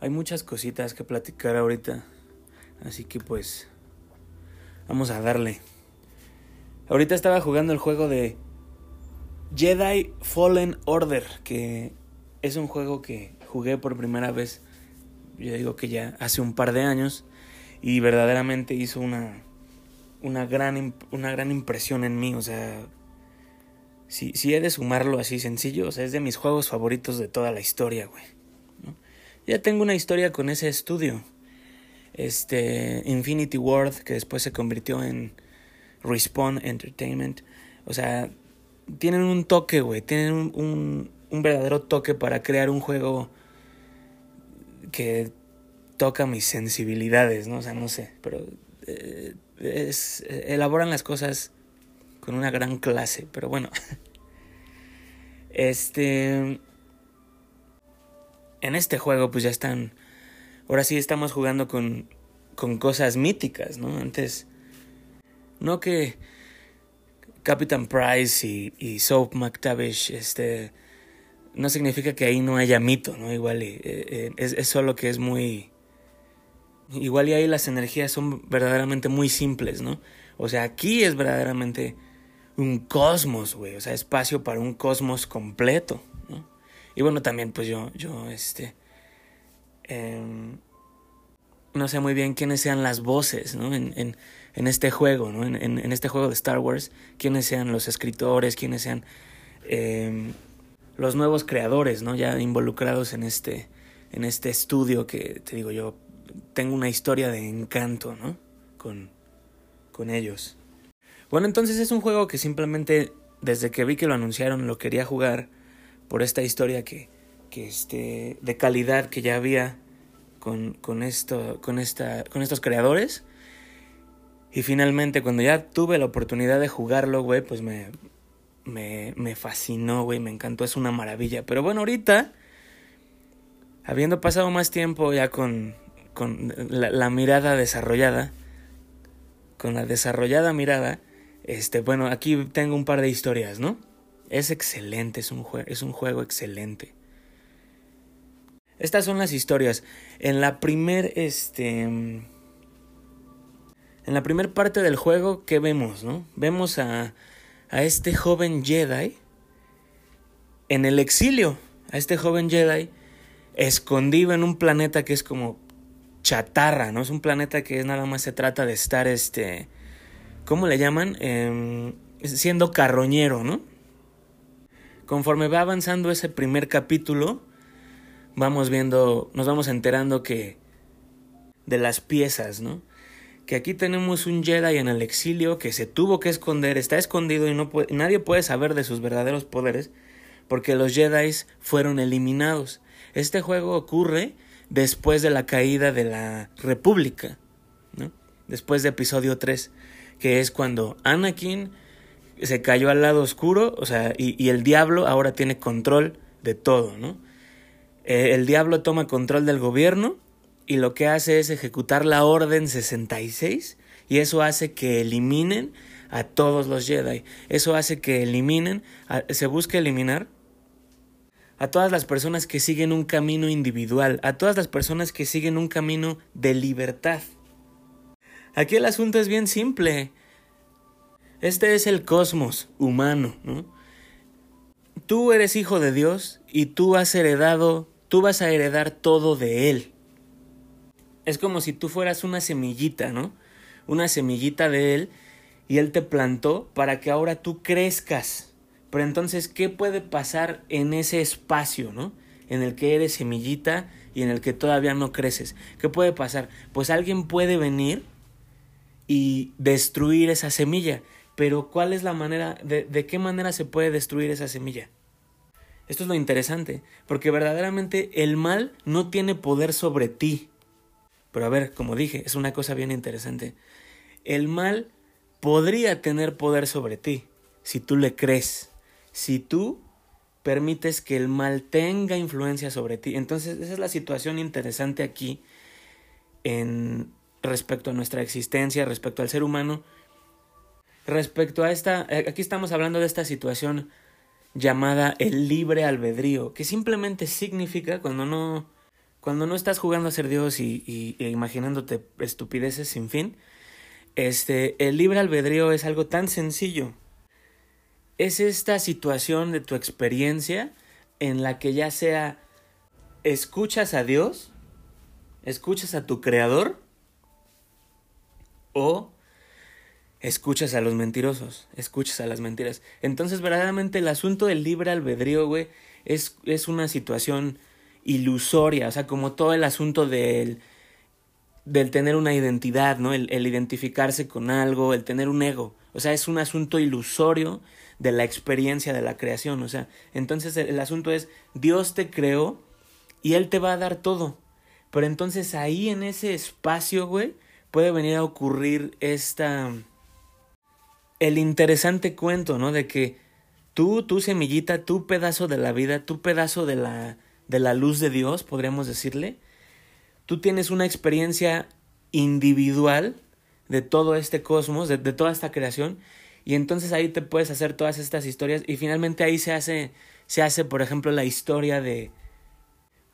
hay muchas cositas que platicar ahorita. Así que pues vamos a darle. Ahorita estaba jugando el juego de Jedi Fallen Order, que es un juego que jugué por primera vez, yo digo que ya hace un par de años, y verdaderamente hizo una, una, gran, una gran impresión en mí, o sea, si, si he de sumarlo así sencillo, o sea, es de mis juegos favoritos de toda la historia, güey. Ya tengo una historia con ese estudio. Este, Infinity Ward, que después se convirtió en Respawn Entertainment. O sea, tienen un toque, güey. Tienen un, un, verdadero toque para crear un juego que toca mis sensibilidades, ¿no? O sea, no sé, pero eh, elaboran las cosas con una gran clase, pero bueno. Este... En este juego pues ya están... Ahora sí estamos jugando con, con cosas míticas, ¿no? Antes... No que Captain Price y, y Soap McTavish, este, no significa que ahí no haya mito, ¿no? Igual eh, eh, es, es, solo que es muy... Igual y ahí las energías son verdaderamente muy simples, ¿no? O sea, aquí es verdaderamente un cosmos, güey, o sea, espacio para un cosmos completo. Y bueno, también pues yo, yo, este... Em, no sé muy bien quiénes sean las voces, ¿no? En, en, este juego, ¿no? En, en, este juego de Star Wars, quiénes sean los escritores, quiénes sean eh, los nuevos creadores, ¿no? Ya involucrados en este, en este estudio que, te digo yo, tengo una historia de encanto, ¿no? Con, con ellos. Bueno, entonces es un juego que simplemente, desde que vi que lo anunciaron, lo quería jugar por esta historia que, que este, de calidad que ya había con, con, esto, con, esta, con estos creadores. Y finalmente, cuando ya tuve la oportunidad de jugarlo, güey, pues me, me, fascinó, güey, me encantó, es una maravilla. Pero bueno, ahorita, habiendo pasado más tiempo ya con, con la, la mirada desarrollada, con la desarrollada mirada, este, bueno, aquí tengo un par de historias, ¿no? Es excelente, es un, es un juego excelente. Estas son las historias. En la primer, este... En la primer parte del juego, ¿qué vemos, no? Vemos a, a este joven Jedi en el exilio. A este joven Jedi escondido en un planeta que es como chatarra, ¿no? Es un planeta que nada más se trata de estar, este... ¿Cómo le llaman? Eh, siendo carroñero, ¿no? Conforme va avanzando ese primer capítulo, vamos viendo, nos vamos enterando que de las piezas, ¿no? Que aquí tenemos un Jedi en el exilio que se tuvo que esconder, está escondido y no nadie puede saber de sus verdaderos poderes porque los Jedi fueron eliminados. Este juego ocurre después de la caída de la República, ¿no? Después de episodio 3, que es cuando Anakin se cayó al lado oscuro, o sea, y, el diablo ahora tiene control de todo, ¿no? Eh, el diablo toma control del gobierno y lo que hace es ejecutar la Orden 66 y eso hace que eliminen a todos los Jedi. Eso hace que eliminen, se busca eliminar a todas las personas que siguen un camino individual, a todas las personas que siguen un camino de libertad. Aquí el asunto es bien simple. Este es el cosmos humano, ¿no? Tú eres hijo de Dios y tú has heredado tú vas a heredar todo de Él. Es como si tú fueras una semillita, ¿no? Una semillita de Él y Él te plantó para que ahora tú crezcas. Pero entonces, ¿qué puede pasar en ese espacio, ¿no? En el que eres semillita y en el que todavía no creces. ¿Qué puede pasar? Pues alguien puede venir y destruir esa semilla. Pero ¿cuál es la manera, de, qué manera se puede destruir esa semilla? Esto es lo interesante, porque verdaderamente el mal no tiene poder sobre ti. Pero a ver, como dije, es una cosa bien interesante. El mal podría tener poder sobre ti si tú le crees, si tú permites que el mal tenga influencia sobre ti. Entonces, esa es la situación interesante aquí en respecto a nuestra existencia, respecto al ser humano, respecto a esta aquí estamos hablando de esta situación llamada el libre albedrío, que simplemente significa cuando no cuando no estás jugando a ser Dios y, y, e imaginándote estupideces sin fin, este, el libre albedrío es algo tan sencillo. Es esta situación de tu experiencia en la que ya sea escuchas a Dios, escuchas a tu creador o escuchas a los mentirosos, escuchas a las mentiras. Entonces, verdaderamente el asunto del libre albedrío, güey, es, es una situación ilusoria, o sea, como todo el asunto del, del tener una identidad, ¿no? El, identificarse con algo, el tener un ego. O sea, es un asunto ilusorio de la experiencia de la creación. O sea, entonces el, el asunto es, Dios te creó y Él te va a dar todo. Pero entonces ahí en ese espacio, güey, puede venir a ocurrir esta... el interesante cuento, ¿no? De que tú, tu semillita, tu pedazo de la vida, tu pedazo de la, de la luz de Dios, podríamos decirle, tú tienes una experiencia individual de todo este cosmos, de, toda esta creación, y entonces ahí te puedes hacer todas estas historias, y finalmente ahí se hace, se hace, por ejemplo, la historia de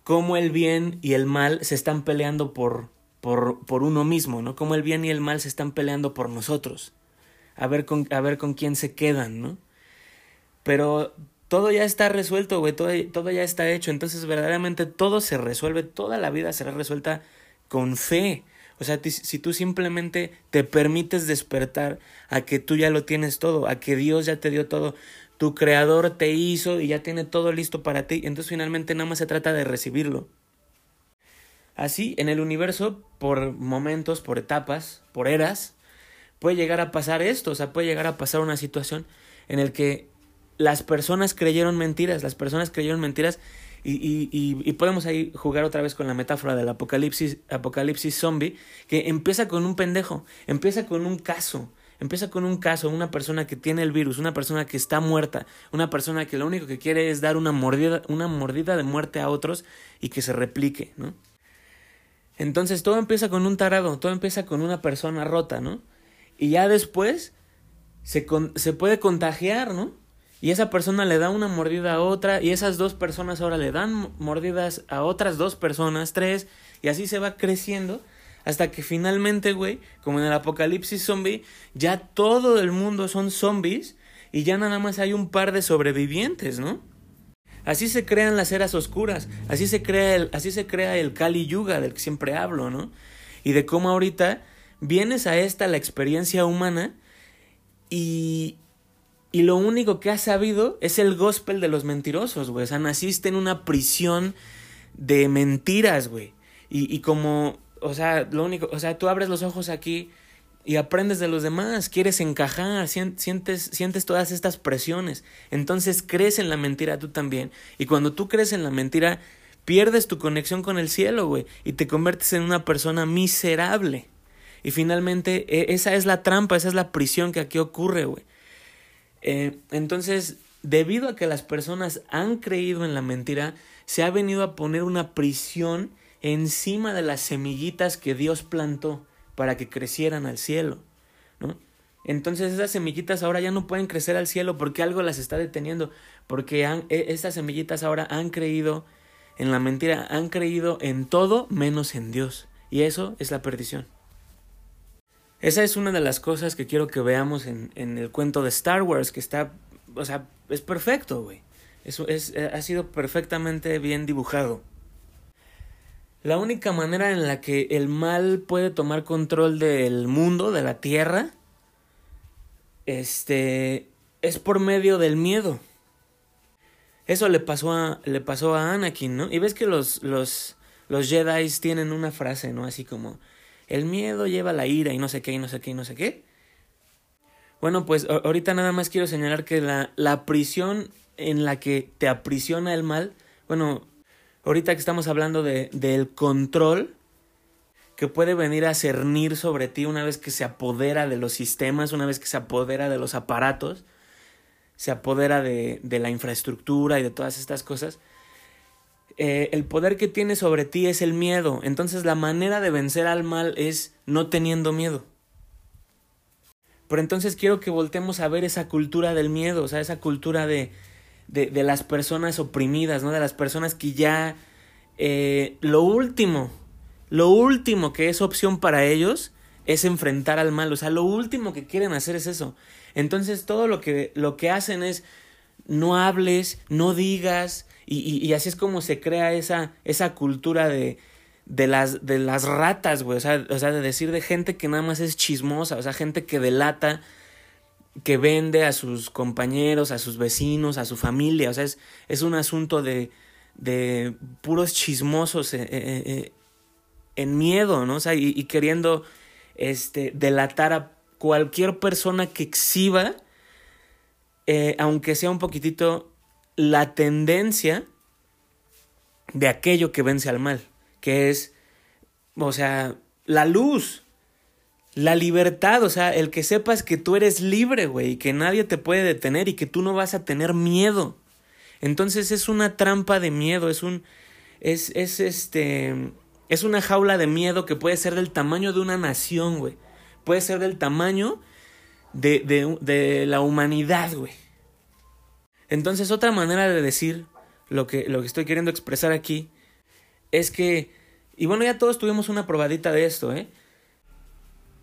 cómo el bien y el mal se están peleando por, por, por uno mismo, ¿no? Cómo el bien y el mal se están peleando por nosotros. A ver con, a ver con quién se quedan, ¿no? Pero todo ya está resuelto, güey, todo, todo ya está hecho. Entonces, verdaderamente todo se resuelve, toda la vida será resuelta con fe. O sea, si tú simplemente te permites despertar a que tú ya lo tienes todo, a que Dios ya te dio todo, tu creador te hizo y ya tiene todo listo para ti, entonces finalmente nada más se trata de recibirlo. Así, en el universo, por momentos, por etapas, por eras, puede llegar a pasar esto, o sea, puede llegar a pasar una situación en el que las personas creyeron mentiras, las personas creyeron mentiras y, y, y, podemos ahí jugar otra vez con la metáfora del apocalipsis, apocalipsis zombie, que empieza con un pendejo, empieza con un caso, Empieza con un caso, una persona que tiene el virus, una persona que está muerta, una persona que lo único que quiere es dar una mordida, una mordida de muerte a otros y que se replique, ¿no? Entonces todo empieza con un tarado, todo empieza con una persona rota, ¿no? Y ya después se, con, se puede contagiar, ¿no? Y esa persona le da una mordida a otra y esas dos personas ahora le dan mordidas a otras dos personas, tres, y así se va creciendo hasta que finalmente, güey, como en el apocalipsis zombie, ya todo el mundo son zombies y ya nada más hay un par de sobrevivientes, ¿no? Así se crean las eras oscuras, así se crea el, así se crea el Kali Yuga del que siempre hablo, ¿no? Y de cómo ahorita vienes a esta la experiencia humana y y lo único que has sabido es el gospel de los mentirosos, güey. O sea, naciste en una prisión de mentiras, güey. Y, y como o sea, lo único, o sea, tú abres los ojos aquí y aprendes de los demás, quieres encajar, sientes, sientes todas estas presiones. Entonces crees en la mentira tú también. Y cuando tú crees en la mentira, pierdes tu conexión con el cielo, güey, y te conviertes en una persona miserable. Y finalmente, e, esa es la trampa, esa es la prisión que aquí ocurre, güey. Eh, entonces, debido a que las personas han creído en la mentira, se ha venido a poner una prisión encima de las semillitas que Dios plantó para que crecieran al cielo, ¿no? Entonces esas semillitas ahora ya no pueden crecer al cielo porque algo las está deteniendo, porque han, e, estas semillitas ahora han creído en la mentira, han creído en todo menos en Dios, y eso es la perdición. Esa es una de las cosas que quiero que veamos en, en el cuento de Star Wars, que está, o sea, es perfecto, güey. Es, ha sido perfectamente bien dibujado. La única manera en la que el mal puede tomar control del mundo, de la tierra, este, es por medio del miedo. Eso le pasó a, le pasó a Anakin, ¿no? Y ves que los, los, los Jedi tienen una frase, ¿no? Así como, el miedo lleva la ira y no sé qué, y no sé qué, y no sé qué. Bueno, pues ahorita nada más quiero señalar que la, la prisión en la que te aprisiona el mal, bueno, ahorita que estamos hablando de, del control que puede venir a cernir sobre ti una vez que se apodera de los sistemas, una vez que se apodera de los aparatos, se apodera de, de la infraestructura y de todas estas cosas, eh, el poder que tiene sobre ti es el miedo. Entonces la manera de vencer al mal es no teniendo miedo. Pero entonces quiero que voltemos a ver esa cultura del miedo, o sea, esa cultura de, de, las personas oprimidas, ¿no? De las personas que ya eh, lo último, lo último que es opción para ellos es enfrentar al mal. O sea, lo último que quieren hacer es eso. Entonces todo lo que, lo que hacen es no hables, no digas, y, y, y así es como se crea esa, esa cultura de, de, las, de las ratas, güey. O sea, o sea, de decir de gente que nada más es chismosa, o sea, gente que delata, que vende a sus compañeros, a sus vecinos, a su familia. O sea, es, es un asunto de, de puros chismosos eh, eh, eh, en miedo, ¿no? O sea, y, y, queriendo este, delatar a cualquier persona que exhiba, eh, aunque sea un poquitito, la tendencia de aquello que vence al mal, que es, o sea, la luz, la libertad, o sea, el que sepas que tú eres libre, güey, y que nadie te puede detener y que tú no vas a tener miedo. Entonces es una trampa de miedo, es un, es, es este, es una jaula de miedo que puede ser del tamaño de una nación, güey. Puede ser del tamaño de, de, de la humanidad, güey. Entonces, otra manera de decir lo que, lo que estoy queriendo expresar aquí es que, y bueno, ya todos tuvimos una probadita de esto, ¿eh?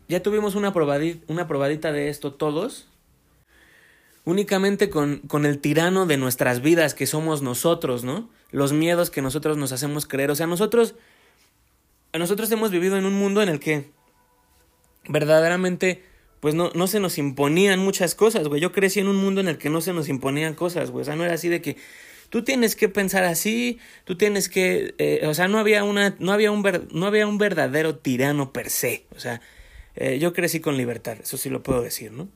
Ya tuvimos una probadita, una probadita de esto todos, únicamente con, con el tirano de nuestras vidas que somos nosotros, ¿no? Los miedos que nosotros nos hacemos creer. O sea, nosotros, nosotros hemos vivido en un mundo en el que verdaderamente pues no, no se nos imponían muchas cosas, güey. Yo crecí en un mundo en el que no se nos imponían cosas, güey. O sea, no era así de que tú tienes que pensar así, tú tienes que, eh, o sea, no había una, no había un no había un verdadero tirano per se. O sea, eh, yo crecí con libertad, eso sí lo puedo decir, ¿no?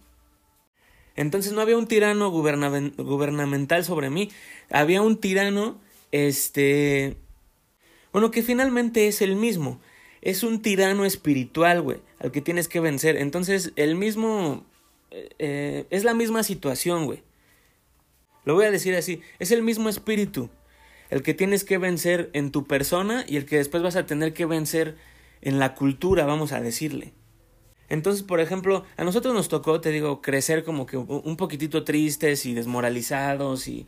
Entonces no había un tirano gubernamental sobre mí, había un tirano, este, bueno, que finalmente es el mismo es un tirano espiritual, güey, al que tienes que vencer. Entonces, el mismo... Eh, es la misma situación, güey. Lo voy a decir así, es el mismo espíritu, el que tienes que vencer en tu persona y el que después vas a tener que vencer en la cultura, vamos a decirle. Entonces, por ejemplo, a nosotros nos tocó, te digo, crecer como que un poquitito tristes y desmoralizados y,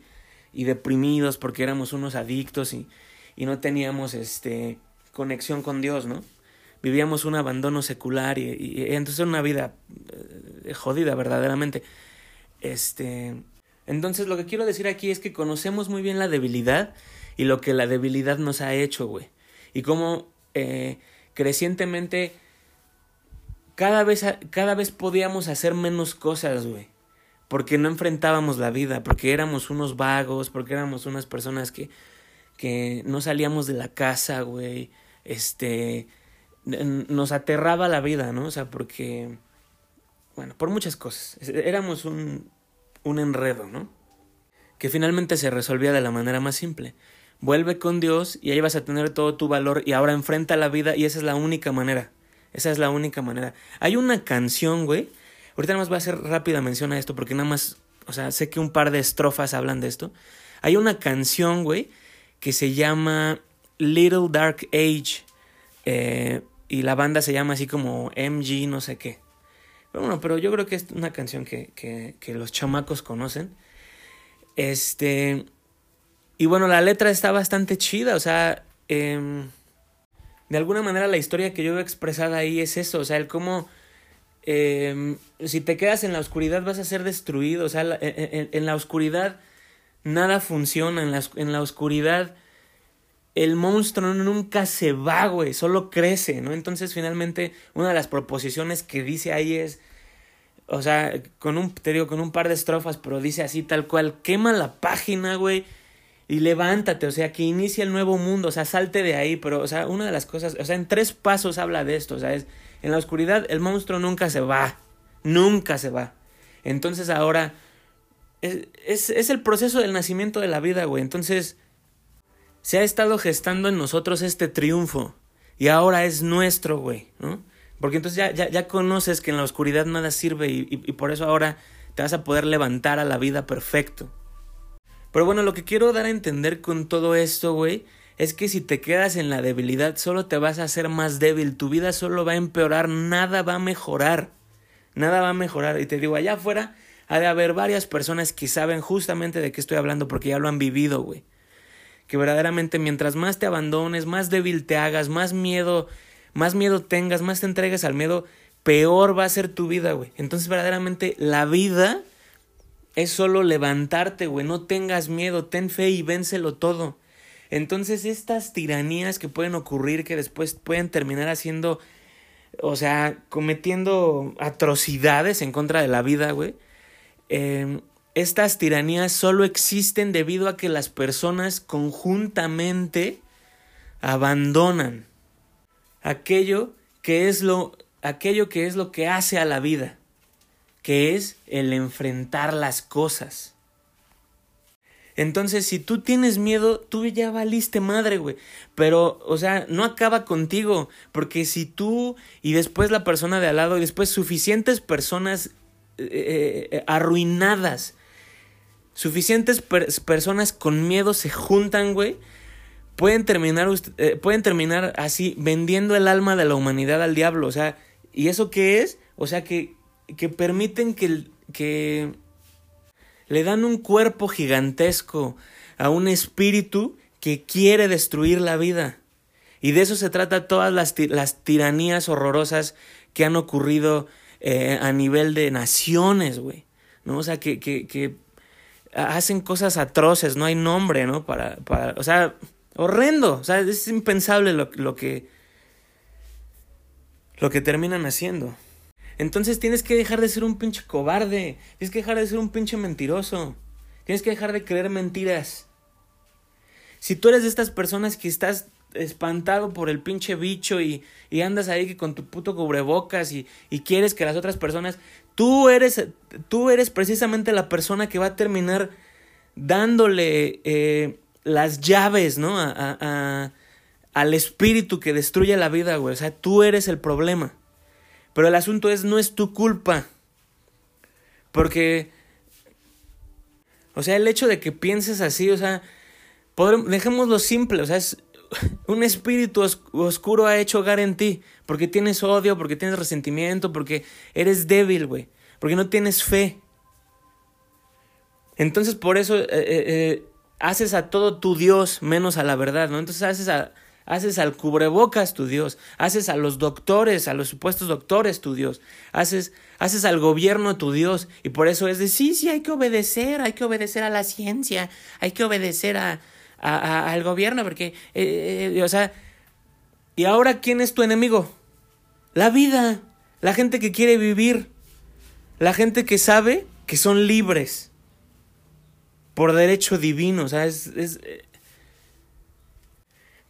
y deprimidos porque éramos unos adictos y, y no teníamos este conexión con Dios, ¿no? Vivíamos un abandono secular y, y, y entonces una vida eh, jodida verdaderamente. Este, entonces lo que quiero decir aquí es que conocemos muy bien la debilidad y lo que la debilidad nos ha hecho, güey. Y cómo eh, crecientemente cada vez, cada vez podíamos hacer menos cosas, güey. Porque no enfrentábamos la vida, porque éramos unos vagos, porque éramos unas personas que, que no salíamos de la casa, güey este, nos aterraba la vida, ¿no? O sea, porque, bueno, por muchas cosas. Éramos un, un enredo, ¿no? Que finalmente se resolvía de la manera más simple. Vuelve con Dios y ahí vas a tener todo tu valor y ahora enfrenta la vida y esa es la única manera. Esa es la única manera. Hay una canción, güey. Ahorita nada más voy a hacer rápida mención a esto porque nada más, o sea, sé que un par de estrofas hablan de esto. Hay una canción, güey, que se llama Little Dark Age. Eh, y la banda se llama así como MG, no sé qué. Pero bueno, pero yo creo que es una canción que, que, que los chamacos conocen. Este. Y bueno, la letra está bastante chida, o sea. Eh, de alguna manera la historia que yo veo expresada ahí es eso, o sea, el cómo. Eh, si te quedas en la oscuridad vas a ser destruido, o sea, en, en, en la oscuridad nada funciona, en la, en la oscuridad el monstruo nunca se va, güey, solo crece, ¿no? Entonces, finalmente, una de las proposiciones que dice ahí es, o sea, con un, te digo, con un par de estrofas, pero dice así tal cual, quema la página, güey, y levántate, o sea, que inicia el nuevo mundo, o sea, salte de ahí, pero, o sea, una de las cosas, o sea, en tres pasos habla de esto, o sea, es, en la oscuridad el monstruo nunca se va, nunca se va. Entonces ahora, es, es, es el proceso del nacimiento de la vida, güey, entonces se ha estado gestando en nosotros este triunfo. Y ahora es nuestro, güey, ¿no? Porque entonces ya, ya, ya, conoces que en la oscuridad nada sirve y, y, y, por eso ahora te vas a poder levantar a la vida perfecto. Pero bueno, lo que quiero dar a entender con todo esto, güey, es que si te quedas en la debilidad solo te vas a hacer más débil, tu vida solo va a empeorar, nada va a mejorar, nada va a mejorar. Y te digo, allá afuera ha de haber varias personas que saben justamente de qué estoy hablando porque ya lo han vivido, güey que verdaderamente mientras más te abandones, más débil te hagas, más miedo, más miedo tengas, más te entregues al miedo, peor va a ser tu vida, güey. Entonces verdaderamente la vida es solo levantarte, güey. No tengas miedo, ten fe y vénselo todo. Entonces estas tiranías que pueden ocurrir, que después pueden terminar haciendo, o sea, cometiendo atrocidades en contra de la vida, güey. Eh, estas tiranías solo existen debido a que las personas conjuntamente abandonan aquello que es lo aquello que es lo que hace a la vida, que es el enfrentar las cosas. Entonces, si tú tienes miedo, tú ya valiste madre, güey. Pero, o sea, no acaba contigo. Porque si tú y después la persona de al lado y después suficientes personas eh, eh, arruinadas suficientes personas con miedo se juntan, güey, pueden terminar, eh, pueden terminar así vendiendo el alma de la humanidad al diablo. O sea, ¿y eso qué es? O sea, que, que permiten que, le dan un cuerpo gigantesco a un espíritu que quiere destruir la vida. Y de eso se trata todas las, las tiranías horrorosas que han ocurrido eh, a nivel de naciones, güey. ¿No? O sea, que, que hacen cosas atroces, no hay nombre, ¿no? Para, para, o sea, horrendo, o sea, es impensable lo, lo que, lo que terminan haciendo. Entonces tienes que dejar de ser un pinche cobarde, tienes que dejar de ser un pinche mentiroso, tienes que dejar de creer mentiras. Si tú eres de estas personas que estás espantado por el pinche bicho y, y andas ahí con tu puto cubrebocas y, y quieres que las otras personas Tú eres, tú eres precisamente la persona que va a terminar dándole eh, las llaves, ¿no? A, al espíritu que destruye la vida, güey. O sea, tú eres el problema. Pero el asunto es, no es tu culpa. Porque, o sea, el hecho de que pienses así, o sea, dejémoslo simple, o sea, es un espíritu oscuro ha hecho hogar en ti, porque tienes odio, porque tienes resentimiento, porque eres débil, güey, porque no tienes fe. Entonces por eso eh, eh, eh, haces a todo tu Dios menos a la verdad, ¿no? Entonces haces, a, haces al cubrebocas tu Dios, haces a los doctores, a los supuestos doctores tu Dios, haces, haces al gobierno tu Dios, y por eso es de sí, sí, hay que obedecer, hay que obedecer a la ciencia, hay que obedecer a, al gobierno, porque, eh, eh, o sea, ¿y ahora quién es tu enemigo? La vida, la gente que quiere vivir, la gente que sabe que son libres por derecho divino, o sea, es, eh,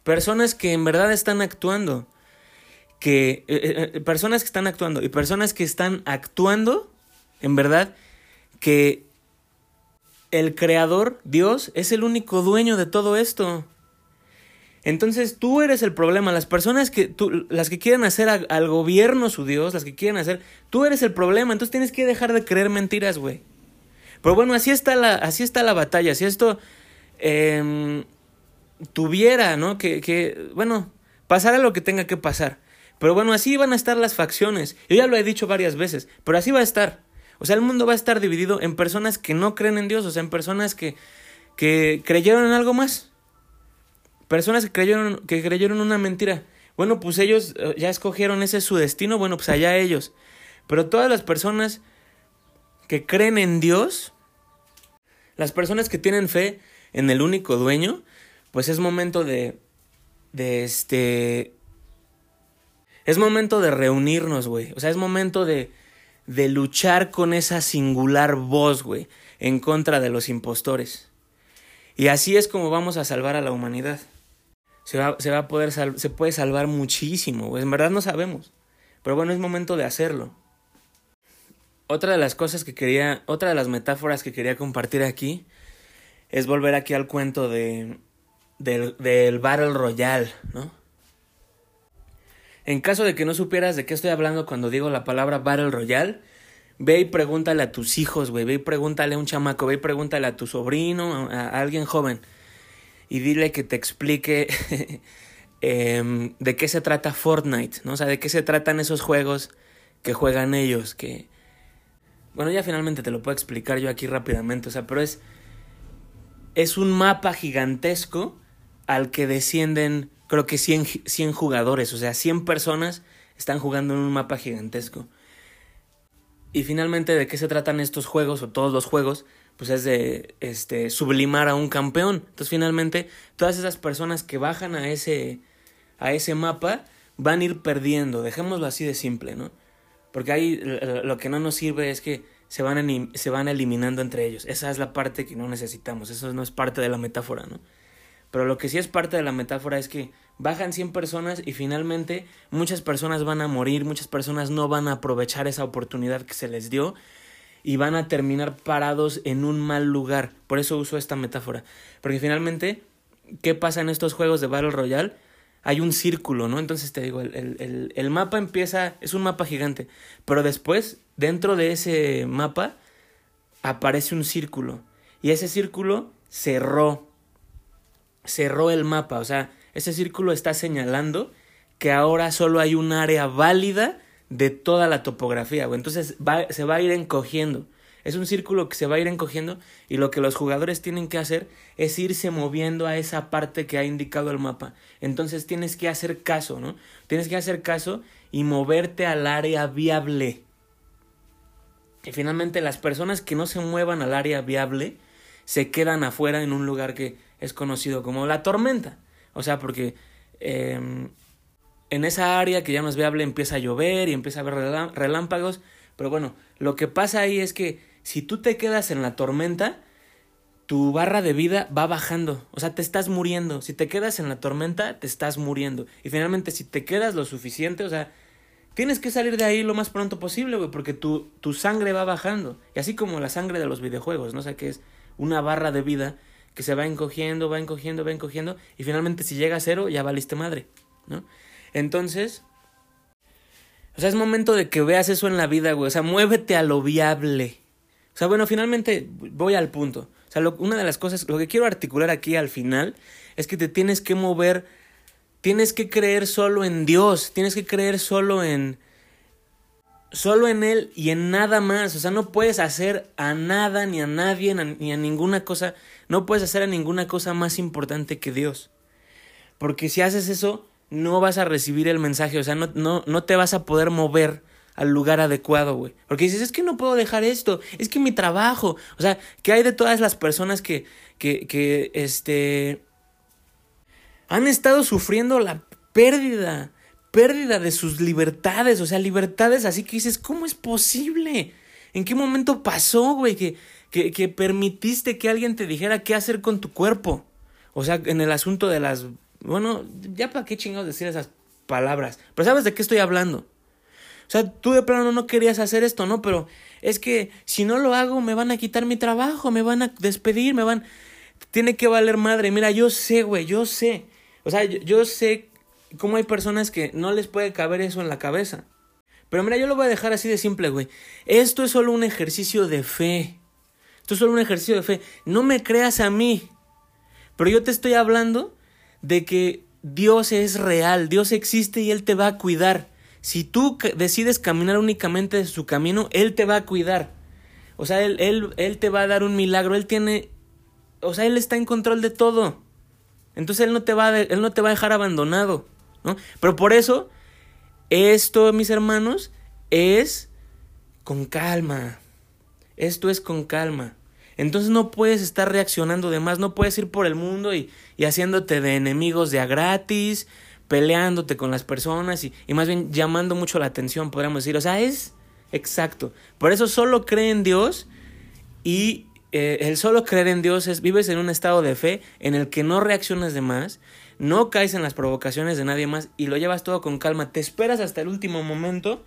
personas que en verdad están actuando, que personas que están actuando y personas que están actuando en verdad que el creador, Dios, es el único dueño de todo esto. Entonces tú eres el problema. Las personas que tú, las que quieren hacer al gobierno su Dios, las que quieren hacer, tú eres el problema. Entonces tienes que dejar de creer mentiras, güey. Pero bueno, así está la, así está la batalla. Si esto em, tuviera, ¿no? Que, que, bueno, pasara lo que tenga que pasar. Pero bueno, así van a estar las facciones. Yo ya lo he dicho varias veces, pero así va a estar. O sea, el mundo va a estar dividido en personas que no creen en Dios, o sea, en personas que, que creyeron en algo más. Personas que creyeron, que creyeron una mentira. Bueno, pues ellos eh, ya escogieron ese su destino, bueno, pues allá ellos. Pero todas las personas que creen en Dios, las personas que tienen fe en el único dueño, pues es momento de, de este, es momento de reunirnos, güey. O sea, es momento de, de luchar con esa singular voz, güey, en contra de los impostores. Y así es como vamos a salvar a la humanidad. Se va, se va a poder se puede salvar muchísimo, güey. En verdad no sabemos. Pero bueno, es momento de hacerlo. Otra de las cosas que quería, otra de las metáforas que quería compartir aquí es volver aquí al cuento de, del, del Battle Royale, ¿no? En caso de que no supieras de qué estoy hablando cuando digo la palabra Battle Royale, ve y pregúntale a tus hijos, güey, ve y pregúntale a un chamaco, ve y pregúntale a tu sobrino, a, alguien joven, y dile que te explique em, de qué se trata Fortnite, ¿no? O sea, de qué se tratan esos juegos que juegan ellos, que... Bueno, ya finalmente te lo puedo explicar yo aquí rápidamente, o sea, pero es... Es un mapa gigantesco al que descienden, creo que 100, 100 jugadores, o sea, 100 personas están jugando en un mapa gigantesco. Y finalmente, ¿de qué se tratan estos juegos o todos los juegos? Pues es de este, sublimar a un campeón. Entonces, finalmente, todas esas personas que bajan a ese, a ese mapa van a ir perdiendo. Dejémoslo así de simple, ¿no? Porque ahí lo que no nos sirve es que se van, se van eliminando entre ellos. Esa es la parte que no necesitamos. Eso no es parte de la metáfora, ¿no? Pero lo que sí es parte de la metáfora es que bajan 100 personas y finalmente muchas personas van a morir, muchas personas no van a aprovechar esa oportunidad que se les dio y van a terminar parados en un mal lugar. Por eso uso esta metáfora. Porque finalmente, ¿qué pasa en estos juegos de Battle Royale? Hay un círculo, ¿no? Entonces te digo, el, el, el mapa empieza, es un mapa gigante, pero después, dentro de ese mapa, aparece un círculo. Y ese círculo cerró, cerró el mapa, o sea, ese círculo está señalando que ahora solo hay un área válida de toda la topografía, Entonces se va a ir encogiendo. Es un círculo que se va a ir encogiendo y lo que los jugadores tienen que hacer es irse moviendo a esa parte que ha indicado el mapa. Entonces tienes que hacer caso, ¿no? Tienes que hacer caso y moverte al área viable. Y finalmente las personas que no se muevan al área viable se quedan afuera en un lugar que es conocido como la tormenta. O sea, porque em, en esa área que ya no es viable empieza a llover y empieza a haber relámpagos. Pero bueno, lo que pasa ahí es que si tú te quedas en la tormenta, tu barra de vida va bajando. O sea, te estás muriendo. Si te quedas en la tormenta, te estás muriendo. Y finalmente, si te quedas lo suficiente, o sea, tienes que salir de ahí lo más pronto posible, güey, porque tu, tu sangre va bajando. Y así como la sangre de los videojuegos, ¿no? O sea, que es una barra de vida que se va encogiendo, va encogiendo, va encogiendo, y finalmente si llega a cero, ya valiste madre, ¿no? Entonces, o sea, es momento de que veas eso en la vida, güey, o sea, muévete a lo viable. O sea, bueno, finalmente voy al punto. O sea, una de las cosas, lo que quiero articular aquí al final es que te tienes que mover, tienes que creer solo en Dios, tienes que creer solo en, solo en Él y en nada más. O sea, no puedes hacer a nada, ni a nadie, ni a ninguna cosa. No puedes hacer a ninguna cosa más importante que Dios. Porque si haces eso, no vas a recibir el mensaje. O sea, no, no, no te vas a poder mover al lugar adecuado, güey. Porque dices, es que no puedo dejar esto, es que mi trabajo. O sea, ¿qué hay de todas las personas que, que, que, este, han estado sufriendo la pérdida pérdida de sus libertades, o sea, libertades así que dices, ¿cómo es posible? ¿En qué momento pasó, güey, que, que, que permitiste que alguien te dijera qué hacer con tu cuerpo? O sea, en el asunto de las... Bueno, ya para qué chingados decir esas palabras. Pero ¿sabes de qué estoy hablando? O sea, tú de plano no querías hacer esto, ¿no? Pero es que si no lo hago me van a quitar mi trabajo, me van a despedir, me van... Tiene que valer madre. Mira, yo sé, güey, yo sé. O sea, yo, yo sé cómo hay personas que no les puede caber eso en la cabeza. Pero mira, yo lo voy a dejar así de simple, güey. Esto es solo un ejercicio de fe. Esto es solo un ejercicio de fe. No me creas a mí. Pero yo te estoy hablando de que Dios es real, Dios existe y Él te va a cuidar. Si tú decides caminar únicamente de su camino, Él te va a cuidar. O sea, él, él, él te va a dar un milagro. Él tiene... O sea, Él está en control de todo. Entonces Él no te va él no te va a dejar abandonado. ¿no? Pero por eso, esto, mis hermanos, es con calma. Esto es con calma. Entonces no puedes estar reaccionando de más, no puedes ir por el mundo y, y haciéndote de enemigos de a gratis, peleándote con las personas y, y, más bien llamando mucho la atención, podríamos decir. O sea, es exacto. Por eso solo cree en Dios y eh, el solo creer en Dios es vives en un estado de fe en el que no reaccionas de más, no caes en las provocaciones de nadie más y lo llevas todo con calma, te esperas hasta el último momento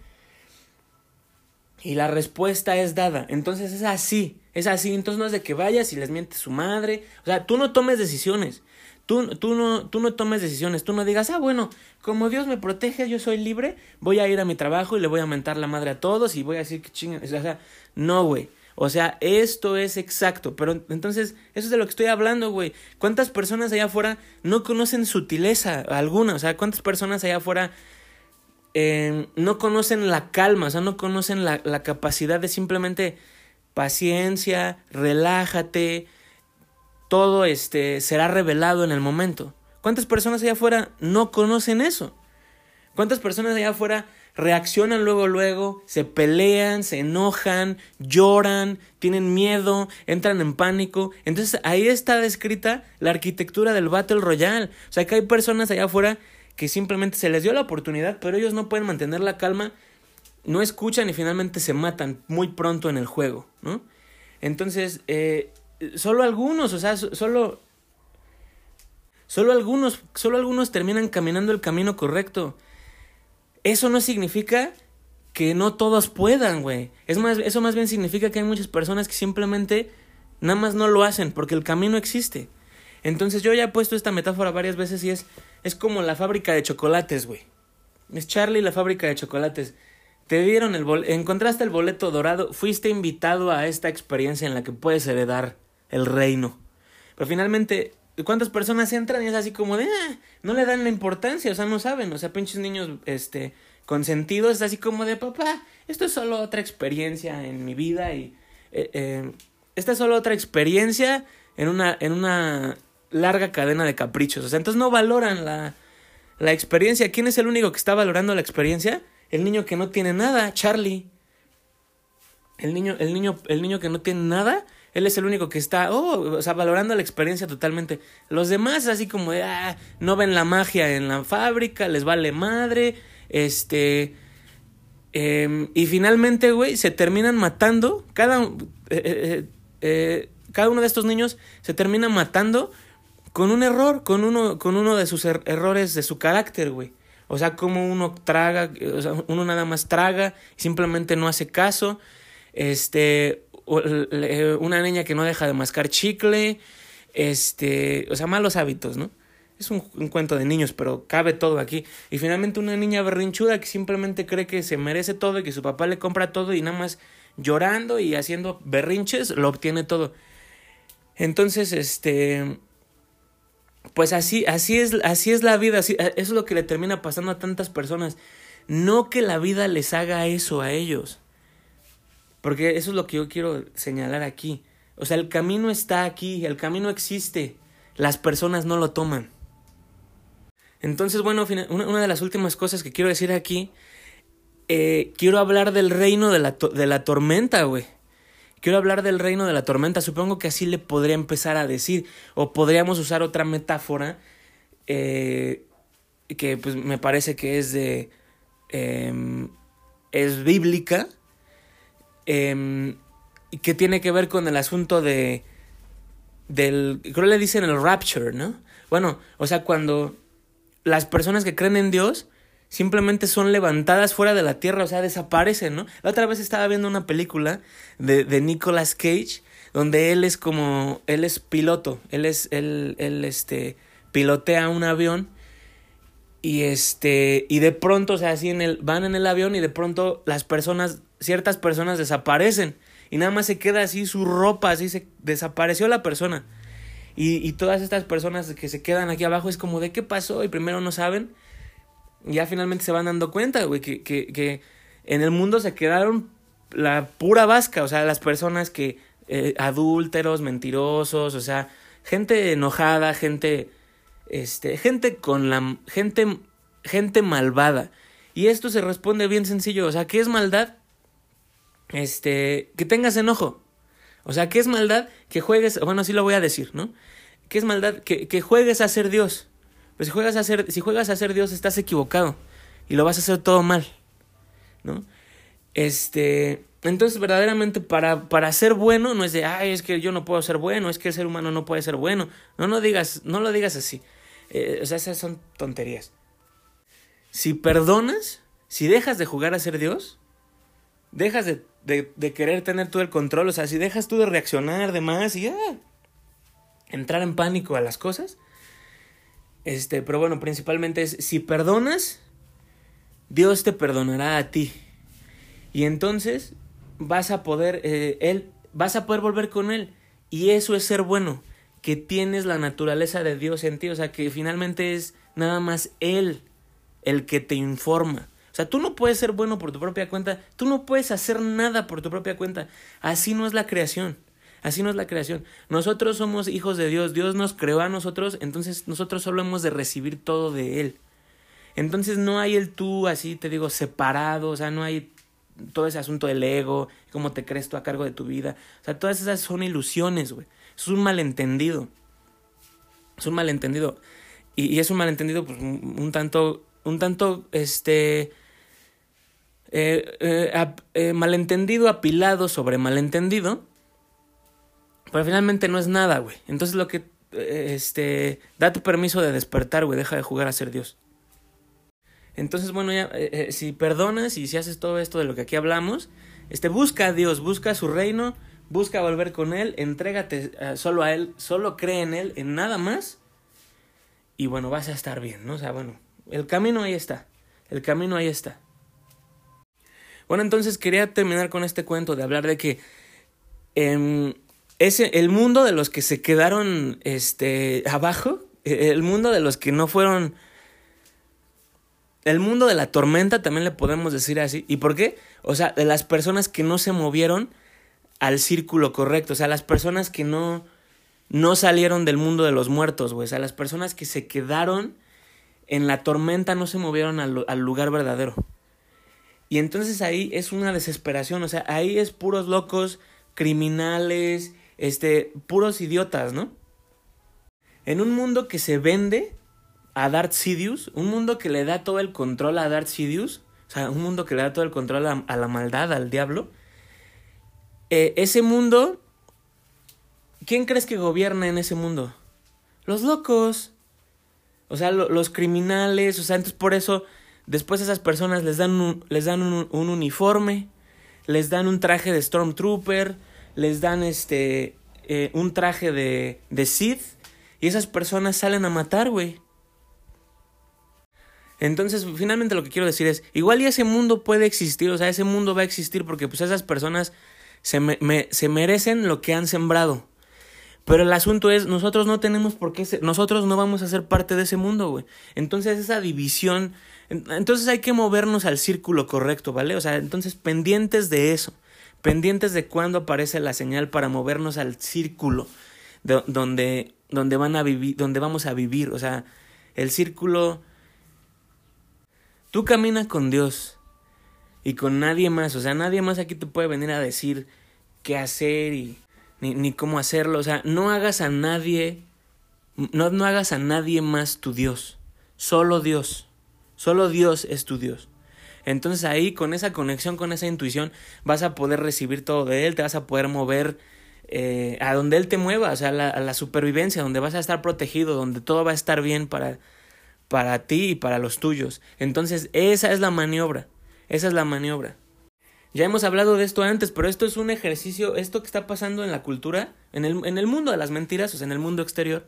y la respuesta es dada. Entonces es así, es así. Entonces no es de que vayas y les mientes su madre. O sea, tú no tomes decisiones. Tú, tú, no, tú no tomes decisiones. Tú no digas, ah, bueno, como Dios me protege, yo soy libre, voy a ir a mi trabajo y le voy a mentar la madre a todos y voy a decir que chingan. O sea, no, güey. O sea, esto es exacto. Pero entonces, eso es de lo que estoy hablando, güey. ¿Cuántas personas allá afuera no conocen sutileza alguna? O sea, ¿cuántas personas allá afuera eh, no conocen la calma? O sea, no conocen la, la capacidad de simplemente paciencia, relájate. Todo este será revelado en el momento. ¿Cuántas personas allá afuera no conocen eso? ¿Cuántas personas allá afuera reaccionan luego, luego, se pelean, se enojan, lloran, tienen miedo, entran en pánico? Entonces ahí está descrita la arquitectura del Battle Royale. O sea que hay personas allá afuera que simplemente se les dio la oportunidad, pero ellos no pueden mantener la calma, no escuchan y finalmente se matan muy pronto en el juego, ¿no? Entonces, eh, solo algunos, o sea, solo Solo algunos, solo algunos terminan caminando el camino correcto. Eso no significa que no todos puedan, güey. Es más, eso más bien significa que hay muchas personas que simplemente nada más no lo hacen porque el camino existe. Entonces yo ya he puesto esta metáfora varias veces y es, es como la fábrica de chocolates, güey. Es Charlie la fábrica de chocolates. Te dieron el boleto, encontraste el boleto dorado, fuiste invitado a esta experiencia en la que puedes heredar el reino. Pero finalmente cuántas personas entran y es así como de, ah, no le dan la importancia, o sea, no saben, o sea, pinches niños, este, consentidos, es así como de, papá, esto es solo otra experiencia en mi vida y, eh, eh, esta es solo otra experiencia en una, en una larga cadena de caprichos, o sea, entonces no valoran la, la experiencia. ¿Quién es el único que está valorando la experiencia? El niño que no tiene nada, Charlie. El niño, el niño, el niño que no tiene nada él es el único que está, oh, o sea, valorando la experiencia totalmente. Los demás, así como de, ah, no ven la magia en la fábrica, les vale madre, este... Em, y finalmente, güey, se terminan matando. Cada, eh, eh, eh, cada uno de estos niños se termina matando con un error, con uno, con uno de sus er, errores de su carácter, güey. O sea, como uno traga, o sea, uno nada más traga, simplemente no hace caso. Este, una niña que no deja de mascar chicle, este, o sea, malos hábitos, ¿no? Es un, cuento de niños, pero cabe todo aquí. Y finalmente una niña berrinchuda que simplemente cree que se merece todo y que su papá le compra todo y nada más llorando y haciendo berrinches lo obtiene todo. Entonces, este, pues así, así es, así es la vida, así, eso es lo que le termina pasando a tantas personas. No que la vida les haga eso a ellos. Porque eso es lo que yo quiero señalar aquí. O sea, el camino está aquí, el camino existe, las personas no lo toman. Entonces, bueno, una de las últimas cosas que quiero decir aquí, eh, quiero hablar del reino de la, de la tormenta, güey. Quiero hablar del reino de la tormenta, supongo que así le podría empezar a decir, o podríamos usar otra metáfora eh, que pues me parece que es de... Em, es bíblica, eh, que tiene que ver con el asunto de del creo le dicen el rapture, ¿no? Bueno, o sea, cuando las personas que creen en Dios simplemente son levantadas fuera de la tierra, o sea, desaparecen, ¿no? La otra vez estaba viendo una película de, de Nicolas Cage donde él es como él es piloto, él es él, él este pilotea un avión y este y de pronto, o sea, así en el van en el avión y de pronto las personas ciertas personas desaparecen y nada más se queda así su ropa, así se desapareció la persona. Y, y todas estas personas que se quedan aquí abajo es como de qué pasó y primero no saben, ya finalmente se van dando cuenta, güey, que, que, que en el mundo se quedaron la pura vasca, o sea, las personas que eh, adúlteros, mentirosos, o sea, gente enojada, gente este, gente con la gente gente malvada. Y esto se responde bien sencillo, o sea, ¿qué es maldad? este, que tengas enojo. O sea, ¿qué es maldad? Que juegues, bueno, así lo voy a decir, ¿no? ¿Qué es maldad? Que, que juegues a ser Dios. Pues si juegas a ser, si juegas a ser Dios, estás equivocado. Y lo vas a hacer todo mal. ¿No? Este. Entonces, verdaderamente, para, para ser bueno, no es de, ay, es que yo no puedo ser bueno, es que el ser humano no puede ser bueno. No, no digas, no lo digas así. Eh, o sea, esas son tonterías. Si perdonas, si dejas de jugar a ser Dios, dejas de de, querer tener tú el control, o sea, si dejas tú de reaccionar de más y entrar en pánico a las cosas, este, pero bueno, principalmente es, si perdonas, Dios te perdonará a ti. Y entonces vas a poder, eh, él, vas a poder volver con Él. Y eso es ser bueno, que tienes la naturaleza de Dios en ti, o sea, que finalmente es nada más Él el que te informa. O sea, tú no puedes ser bueno por tu propia cuenta, tú no puedes hacer nada por tu propia cuenta. Así no es la creación. Así no es la creación. Nosotros somos hijos de Dios, Dios nos creó a nosotros, entonces nosotros solo hemos de recibir todo de Él. Entonces no hay el tú así, te digo, separado, o sea, no hay todo ese asunto del ego, cómo te crees tú a cargo de tu vida. O sea, todas esas son ilusiones, güey. Es un malentendido. Es un malentendido. Y, es un malentendido, pues, un, tanto, un tanto, este, eh, eh, eh, malentendido apilado sobre malentendido. Pero finalmente no es nada, güey. Entonces lo que, este, da tu permiso de despertar, güey. Deja de jugar a ser Dios. Entonces, bueno, ya, eh, eh, si perdonas y si haces todo esto de lo que aquí hablamos, este, busca a Dios, busca su reino, busca volver con Él, entrégate eh, solo a Él, solo cree en Él, en nada más, y bueno, vas a estar bien, ¿no? O sea, bueno, el camino ahí está, el camino ahí está. Bueno, entonces quería terminar con este cuento de hablar de que ese, el mundo de los que se quedaron este, abajo, el mundo de los que no fueron el mundo de la tormenta también le podemos decir así. ¿Y por qué? O sea, de las personas que no se movieron al círculo correcto, o sea, las personas que no no salieron del mundo de los muertos, güey, o sea, las personas que se quedaron en la tormenta no se movieron al, al lugar verdadero. Y entonces ahí es una desesperación, o sea, ahí es puros locos, criminales, este, puros idiotas, ¿no? En un mundo que se vende, a Darth Sidious, un mundo que le da todo el control a Darth Sidious, o sea, un mundo que le da todo el control a, la maldad, al diablo. Eh, ese mundo, ¿quién crees que gobierna en ese mundo? Los locos. O sea, los criminales, o sea, entonces por eso después esas personas les dan un, les dan un uniforme, les dan un traje de Stormtrooper, les dan este eh, un traje de, de Sith y esas personas salen a matar, güey. Entonces, finalmente lo que quiero decir es, igual y ese mundo puede existir, o sea, ese mundo va a existir porque pues esas personas se, me, se merecen lo que han sembrado. Pero el asunto es, nosotros no tenemos por qué, nosotros no vamos a ser parte de ese mundo, güey. Entonces esa división, entonces hay que movernos al círculo correcto, ¿vale? O sea, entonces pendientes de eso, pendientes de cuándo aparece la señal para movernos al círculo de, donde, donde van a vivir, donde vamos a vivir, o sea, el círculo Tú caminas con Dios y con nadie más. O sea, nadie más aquí te puede venir a decir qué hacer y ni, ni cómo hacerlo. O sea, no hagas a nadie, no, no hagas a nadie más tu Dios. Solo Dios. Solo Dios es tu Dios. Entonces ahí, con esa conexión, con esa intuición, vas a poder recibir todo de Él, te vas a poder mover eh, a donde Él te mueva, o sea, a la, supervivencia, donde vas a estar protegido, donde todo va a estar bien para, para ti y para los tuyos. Entonces, esa es la maniobra. Esa es la maniobra. Ya hemos hablado de esto antes, pero esto es un ejercicio, esto que está pasando en la cultura, en el, en el mundo de las mentiras, o sea, en el mundo exterior,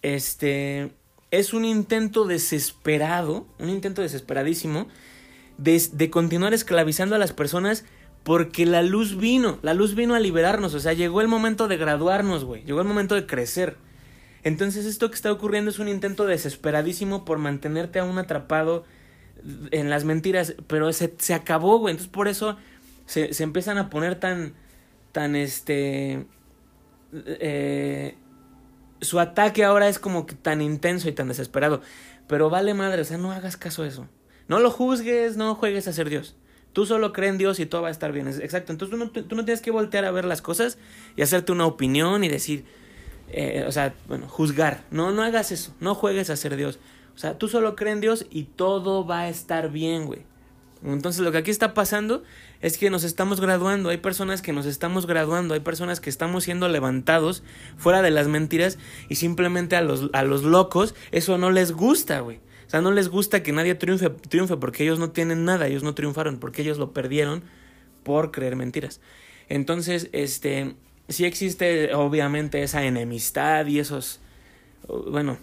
este, es un intento desesperado, un intento desesperadísimo de, continuar esclavizando a las personas porque la luz vino, la luz vino a liberarnos, o sea, llegó el momento de graduarnos, güey, llegó el momento de crecer. Entonces esto que está ocurriendo es un intento desesperadísimo por mantenerte aún atrapado en las mentiras, pero se, se acabó, güey. Entonces por eso se, se empiezan a poner tan, tan, este... Eh, su ataque ahora es como que tan intenso y tan desesperado. Pero vale madre, o sea, no hagas caso a eso. No lo juzgues, no juegues a ser Dios. Tú solo cree en Dios y todo va a estar bien. Exacto. Entonces tú no, tú no tienes que voltear a ver las cosas y hacerte una opinión y decir, eh, o sea, bueno, juzgar. No, no hagas eso. No juegues a ser Dios. O sea, tú solo crees en Dios y todo va a estar bien, güey. Entonces lo que aquí está pasando es que nos estamos graduando, hay personas que nos estamos graduando, hay personas que estamos siendo levantados fuera de las mentiras y simplemente a los, a los locos eso no les gusta, güey. Sea, no les gusta que nadie triunfe, triunfe porque ellos no tienen nada, ellos no triunfaron, porque ellos lo perdieron por creer mentiras. Entonces, este, sí existe obviamente esa enemistad y esos, bueno,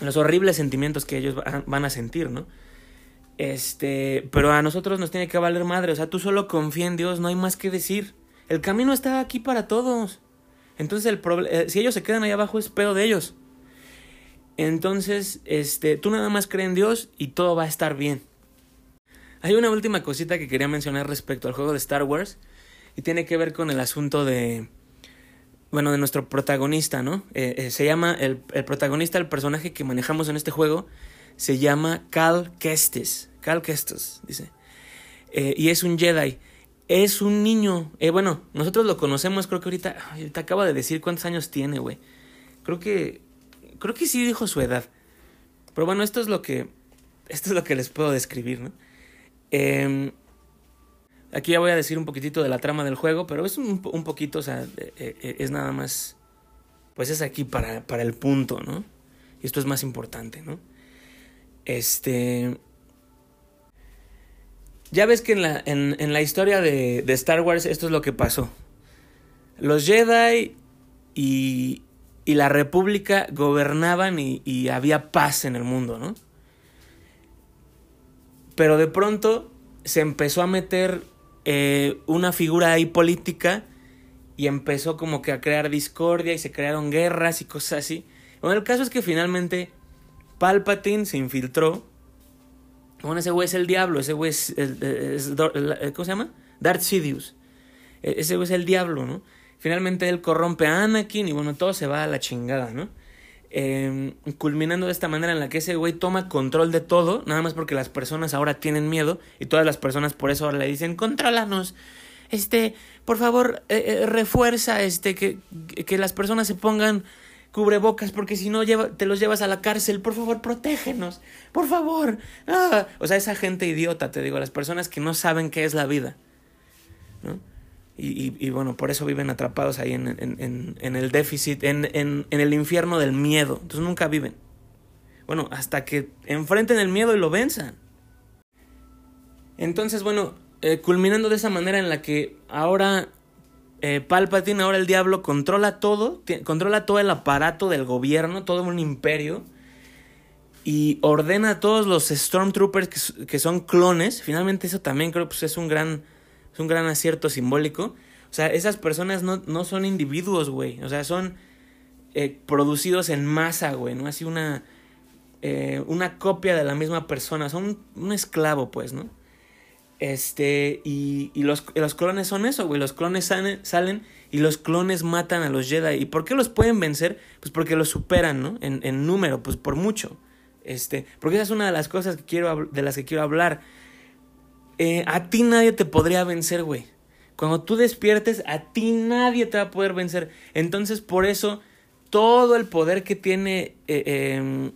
los horribles sentimientos que ellos van a sentir, ¿no? Este, pero a nosotros nos tiene que valer madre, o sea, tú solo confía en Dios, no hay más que decir. El camino está aquí para todos. Entonces, el eh, si ellos se quedan ahí abajo es pedo de ellos. Entonces, este, tú nada más cree en Dios y todo va a estar bien. Hay una última cosita que quería mencionar respecto al juego de Star Wars y tiene que ver con el asunto de, bueno, de nuestro protagonista, ¿no? Eh, eh, se llama, el, protagonista, el personaje que manejamos en este juego, se llama Cal Kestis. Cal Kestis, dice. Eh, y es un Jedi. Es un niño. bueno, nosotros lo conocemos, creo que ahorita. Te acaba de decir cuántos años tiene, güey. Creo que. Creo que sí dijo su edad. Pero bueno, esto es lo que. Esto es lo que les puedo describir, ¿no? Eh, Aquí ya voy a decir un poquitito de la trama del juego, pero es un, poquito, o sea, eh, eh, es nada más, pues es aquí para, para el punto, ¿no? Y esto es más importante, ¿no? Este... Ya ves que en la, en, la historia de, Star Wars esto es lo que pasó. Los Jedi y, y la República gobernaban y, había paz en el mundo, ¿no? Pero de pronto se empezó a meter eh, una figura ahí política y empezó como que a crear discordia y se crearon guerras y cosas así. Bueno, el caso es que finalmente Palpatine se infiltró. Bueno, ese güey es el diablo, ese güey es, ¿Cómo se llama? Darth Sidious. E, ese güey es el diablo, ¿no? Finalmente él corrompe a Anakin y bueno, todo se va a la chingada, ¿no? Em, culminando de esta manera en la que ese güey toma control de todo, nada más porque las personas ahora tienen miedo y todas las personas por eso ahora le dicen, contrólanos, este, por favor, eh, eh, refuerza, este, que, que las personas se pongan cubrebocas porque si no te los llevas a la cárcel, por favor, protégenos, por favor. Ah. O sea, esa gente idiota, te digo, las personas que no saben qué es la vida, ¿no? Y, bueno, por eso viven atrapados ahí en, en, el déficit, en, en, el infierno del miedo. Entonces nunca viven. Bueno, hasta que enfrenten el miedo y lo venzan. Entonces, bueno, eh, culminando de esa manera en la que ahora eh, Palpatine, ahora el diablo, controla todo, controla todo el aparato del gobierno, todo un imperio, y ordena a todos los Stormtroopers que, que son clones. Finalmente eso también creo que pues, es un gran es un gran acierto simbólico. O sea, esas personas no, no son individuos, güey. O sea, son eh, producidos en masa, güey. No así una, eh, una copia de la misma persona. Son un, esclavo, pues, ¿no? Este, y, y los, los, clones son eso, güey. Los clones salen, salen, y los clones matan a los Jedi. ¿Y por qué los pueden vencer? Pues porque los superan, ¿no? En, en número, pues por mucho. Este, porque esa es una de las cosas que quiero, de las que quiero hablar. Eh, a ti nadie te podría vencer, güey. Cuando tú despiertes, a ti nadie te va a poder vencer. Entonces, por eso, todo el poder que tiene eh, em,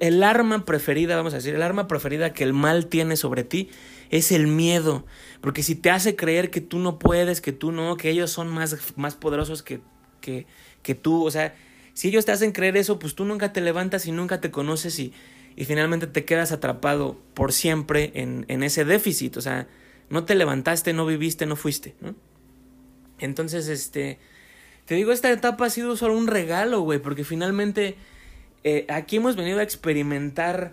el arma preferida, vamos a decir, el arma preferida que el mal tiene sobre ti es el miedo. Porque si te hace creer que tú no puedes, que tú no, que ellos son más, más poderosos que, que, que tú, o sea, si ellos te hacen creer eso, pues tú nunca te levantas y nunca te conoces y y finalmente te quedas atrapado por siempre en, en ese déficit, o sea, no te levantaste, no viviste, no fuiste, ¿no? Entonces, este, te digo, esta etapa ha sido solo un regalo, güey, porque finalmente eh, aquí hemos venido a experimentar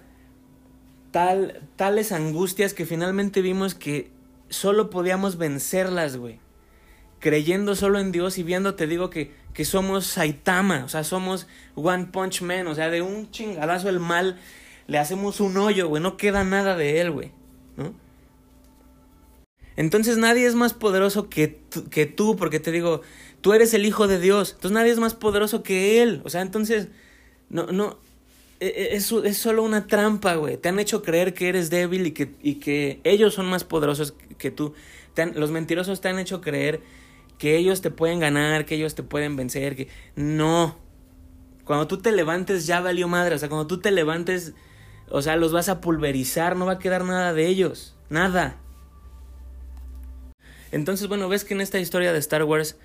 tal, tales angustias que finalmente vimos que solo podíamos vencerlas, güey. Creyendo solo en Dios y viendo, te digo que, que somos Saitama, o sea, somos One Punch Man, o sea, de un chingadazo el mal le hacemos un hoyo, güey, no queda nada de él, güey, ¿no? Entonces nadie es más poderoso que, que tú, porque te digo, tú eres el hijo de Dios, entonces nadie es más poderoso que él, o sea, entonces, no, no, e, e, es, es solo una trampa, güey, te han hecho creer que eres débil y que, y que ellos son más poderosos que tú, los mentirosos te han hecho creer que ellos te pueden ganar, que ellos te pueden vencer, que no, cuando tú te levantes ya valió madre, o sea, cuando tú te levantes o sea, los vas a pulverizar, no va a quedar nada de ellos. Nada. Entonces, bueno, ves que en esta historia de Star Wars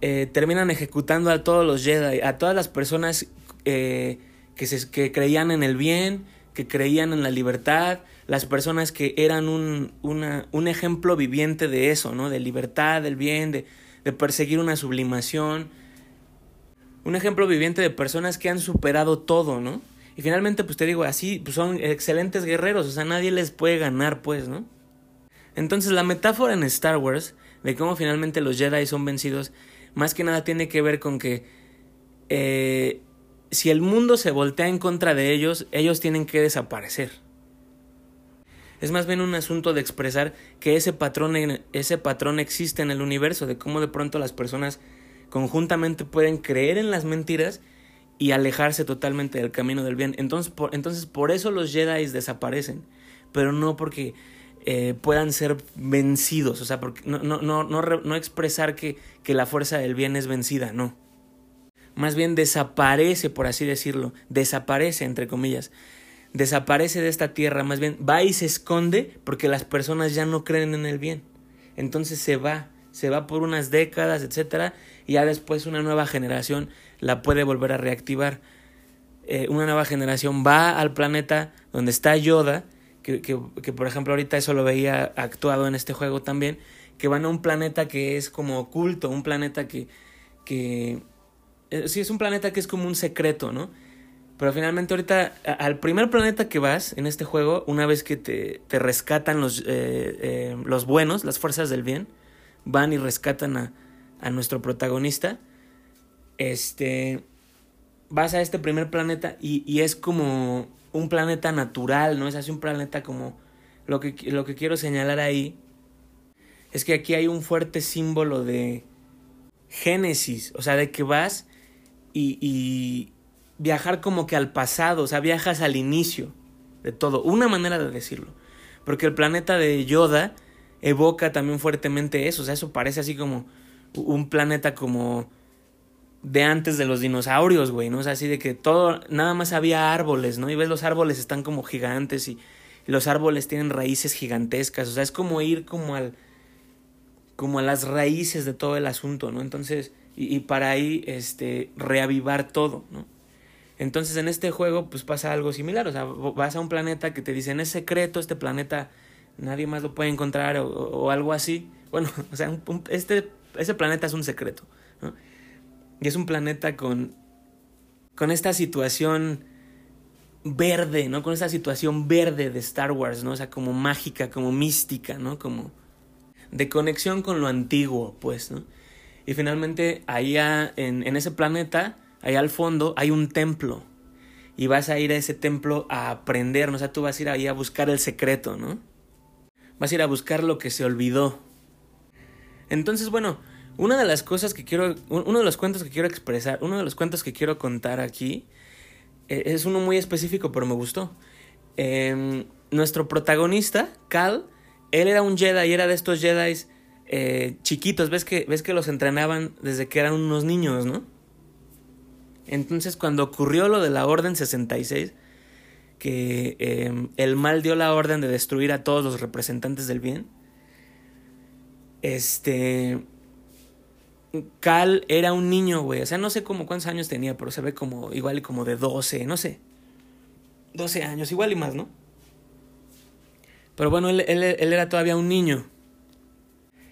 eh, terminan ejecutando a todos los Jedi, a todas las personas eh, que, creían en el bien, que creían en la libertad, las personas que eran un, un ejemplo viviente de eso, ¿no? De libertad, del bien, de, de perseguir una sublimación. Un ejemplo viviente de personas que han superado todo, ¿no? Y finalmente, pues te digo, así pues son excelentes guerreros, o sea, nadie les puede ganar, pues, ¿no? Entonces, la metáfora en Star Wars de cómo finalmente los Jedi son vencidos, más que nada tiene que ver con que eh, si el mundo se voltea en contra de ellos, ellos tienen que desaparecer. Es más bien un asunto de expresar que ese patrón, ese patrón existe en el universo, de cómo de pronto las personas conjuntamente pueden creer en las mentiras y alejarse totalmente del camino del bien. Entonces por, entonces, por eso los Jedi desaparecen, pero no porque eh, puedan ser vencidos, o sea, porque no, no, no, no, expresar que, que la fuerza del bien es vencida, no. Más bien desaparece, por así decirlo, desaparece, entre comillas, desaparece de esta tierra, más bien va y se esconde porque las personas ya no creen en el bien. Entonces se va, se va por unas décadas, etcétera, y ya después una nueva generación la puede volver a reactivar. Eh, una nueva generación va al planeta donde está Yoda, que, que, que, por ejemplo ahorita eso lo veía actuado en este juego también, que van a un planeta que es como oculto, un planeta que, que eh, sí es un planeta que es como un secreto, ¿no? Pero finalmente ahorita, al primer planeta que vas en este juego, una vez que te, te rescatan los, eh, los buenos, las fuerzas del bien, van y rescatan a, a nuestro protagonista, este, vas a este primer planeta y, y, es como un planeta natural, ¿no? Es así un planeta como... Lo que, lo que quiero señalar ahí es que aquí hay un fuerte símbolo de génesis, o sea, de que vas y, y viajar como que al pasado, o sea, viajas al inicio de todo, una manera de decirlo, porque el planeta de Yoda evoca también fuertemente eso, o sea, eso parece así como un planeta como de antes de los dinosaurios, güey, ¿no? O sea, así de que todo, nada más había árboles, ¿no? Y ves los árboles están como gigantes y, los árboles tienen raíces gigantescas, o sea, es como ir como al, como a las raíces de todo el asunto, ¿no? Entonces, y, para ahí, este, reavivar todo, ¿no? Entonces en este juego pues pasa algo similar, o sea, vas a un planeta que te dicen es secreto, este planeta nadie más lo puede encontrar o, o algo así. Bueno, o sea, este, ese planeta es un secreto, ¿no? Y es un planeta con, con esta situación verde, ¿no? Con esta situación verde de Star Wars, ¿no? O sea, como mágica, como mística, ¿no? Como de conexión con lo antiguo, pues, ¿no? Y finalmente, allá en, en ese planeta, allá al fondo, hay un templo. Y vas a ir a ese templo a aprender, ¿no? O sea, tú vas a ir ahí a buscar el secreto, ¿no? Vas a ir a buscar lo que se olvidó. Entonces, bueno, una de las cosas que quiero, uno de los cuentos que quiero expresar, uno de los cuentos que quiero contar aquí, eh, es uno muy específico, pero me gustó. Eh, nuestro protagonista, Cal, él era un Jedi y era de estos Jedi eh, chiquitos, ¿Ves que, ves que los entrenaban desde que eran unos niños, ¿no? Entonces cuando ocurrió lo de la Orden 66, que eh, el mal dio la orden de destruir a todos los representantes del bien, este Cal era un niño, güey. O sea, no sé cómo cuántos años tenía, pero se ve como igual como de 12, no sé. 12 años, igual y más, ¿no? Pero bueno, él, él, él, era todavía un niño.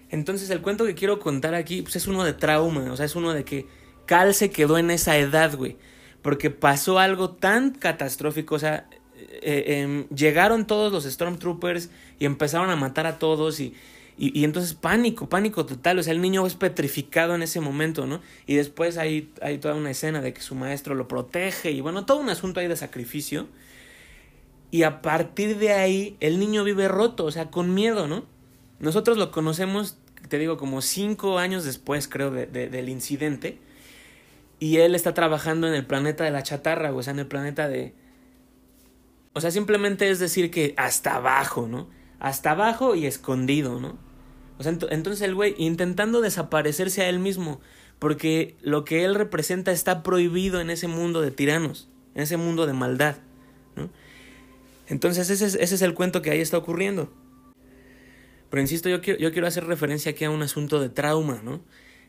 Entonces el cuento que quiero contar aquí pues es uno de trauma, o sea, es uno de que Cal se quedó en esa edad, güey. Porque pasó algo tan catastrófico, o sea, eh, eh, llegaron todos los Stormtroopers y empezaron a matar a todos y, y, entonces pánico, pánico total, o sea, el niño es petrificado en ese momento, ¿no? Y después hay, hay toda una escena de que su maestro lo protege y bueno, todo un asunto ahí de sacrificio. Y a partir de ahí el niño vive roto, o sea, con miedo, ¿no? Nosotros lo conocemos, te digo, como cinco años después, creo, de, del incidente. Y él está trabajando en el planeta de la chatarra, o sea, en el planeta de... O sea, simplemente es decir que hasta abajo, ¿no? hasta abajo y escondido, ¿no? Entonces el güey intentando desaparecerse a él mismo, porque lo que él representa está prohibido en ese mundo de tiranos, en ese mundo de maldad, ¿no? Entonces ese es, ese es el cuento que ahí está ocurriendo. Pero insisto, yo quiero, hacer referencia aquí a un asunto de trauma, ¿no?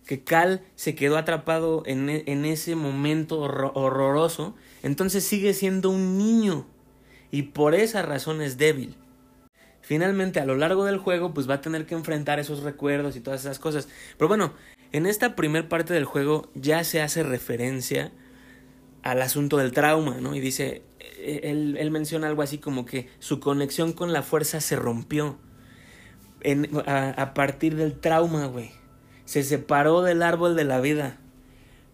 Que Cal se quedó atrapado en, en ese momento horror horroroso, entonces sigue siendo un niño y por esa razón es débil finalmente a lo largo del juego pues va a tener que enfrentar esos recuerdos y todas esas cosas. Pero bueno, en esta primer parte del juego ya se hace referencia al asunto del trauma, ¿no? Y dice, e-, él, menciona algo así como que su conexión con la fuerza se rompió a, a partir del trauma, güey. Se separó del árbol de la vida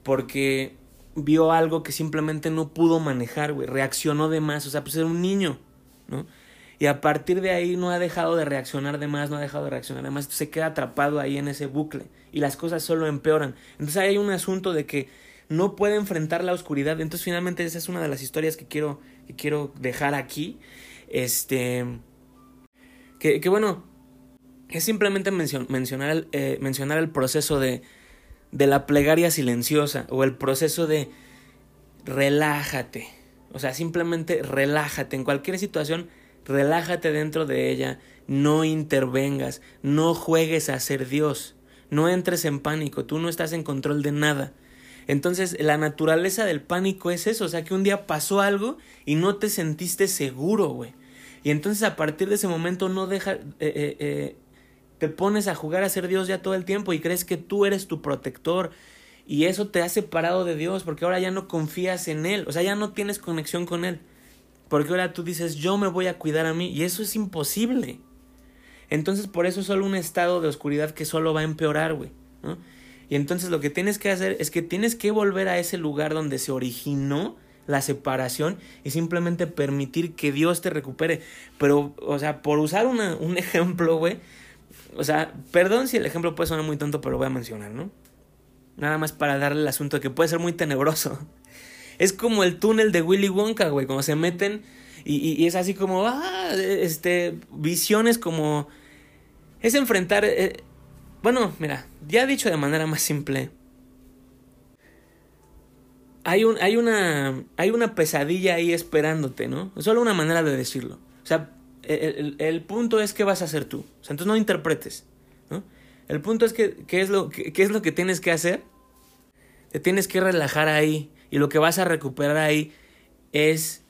porque vio algo que simplemente no pudo manejar, güey. Reaccionó de más, o sea, pues era un niño, ¿no? Y a partir de ahí no ha dejado de reaccionar de más, no ha dejado de reaccionar de más, se queda atrapado ahí en ese bucle y las cosas solo empeoran. Entonces hay un asunto de que no puede enfrentar la oscuridad. Entonces finalmente esa es una de las historias que quiero, que quiero dejar aquí. Este... Que, que bueno, es simplemente mencionar, eh, mencionar el proceso de, de la plegaria silenciosa o el proceso de relájate. O sea, simplemente relájate en cualquier situación relájate dentro de ella, no intervengas, no juegues a ser Dios, no entres en pánico, tú no estás en control de nada. Entonces, la naturaleza del pánico es eso, o sea, que un día pasó algo y no te sentiste seguro, güey. Y entonces a partir de ese momento no deja, eh, eh, eh, te pones a jugar a ser Dios ya todo el tiempo y crees que tú eres tu protector. Y eso te ha separado de Dios porque ahora ya no confías en Él, o sea, ya no tienes conexión con Él. Porque ahora tú dices, yo me voy a cuidar a mí y eso es imposible. Entonces por eso es solo un estado de oscuridad que solo va a empeorar, güey. Y entonces lo que tienes que hacer es que tienes que volver a ese lugar donde se originó la separación y simplemente permitir que Dios te recupere. Pero, o sea, por usar una, un ejemplo, güey. O sea, perdón si el ejemplo puede sonar muy tonto, pero voy a mencionar, ¿no? Nada más para darle el asunto que puede ser muy tenebroso. Es como el túnel de Willy Wonka, güey, cuando se meten y, es así como, ah, este, visiones como... Es enfrentar... Eh, bueno, mira, ya dicho de manera más simple. Hay, un, hay, una, hay una pesadilla ahí esperándote, ¿no? Solo una manera de decirlo. O sea, el, el, punto es qué vas a hacer tú. O sea, entonces no interpretes, ¿no? El punto es que, qué es, lo, qué es lo que tienes que hacer. Te tienes que relajar ahí y lo que vas a recuperar ahí es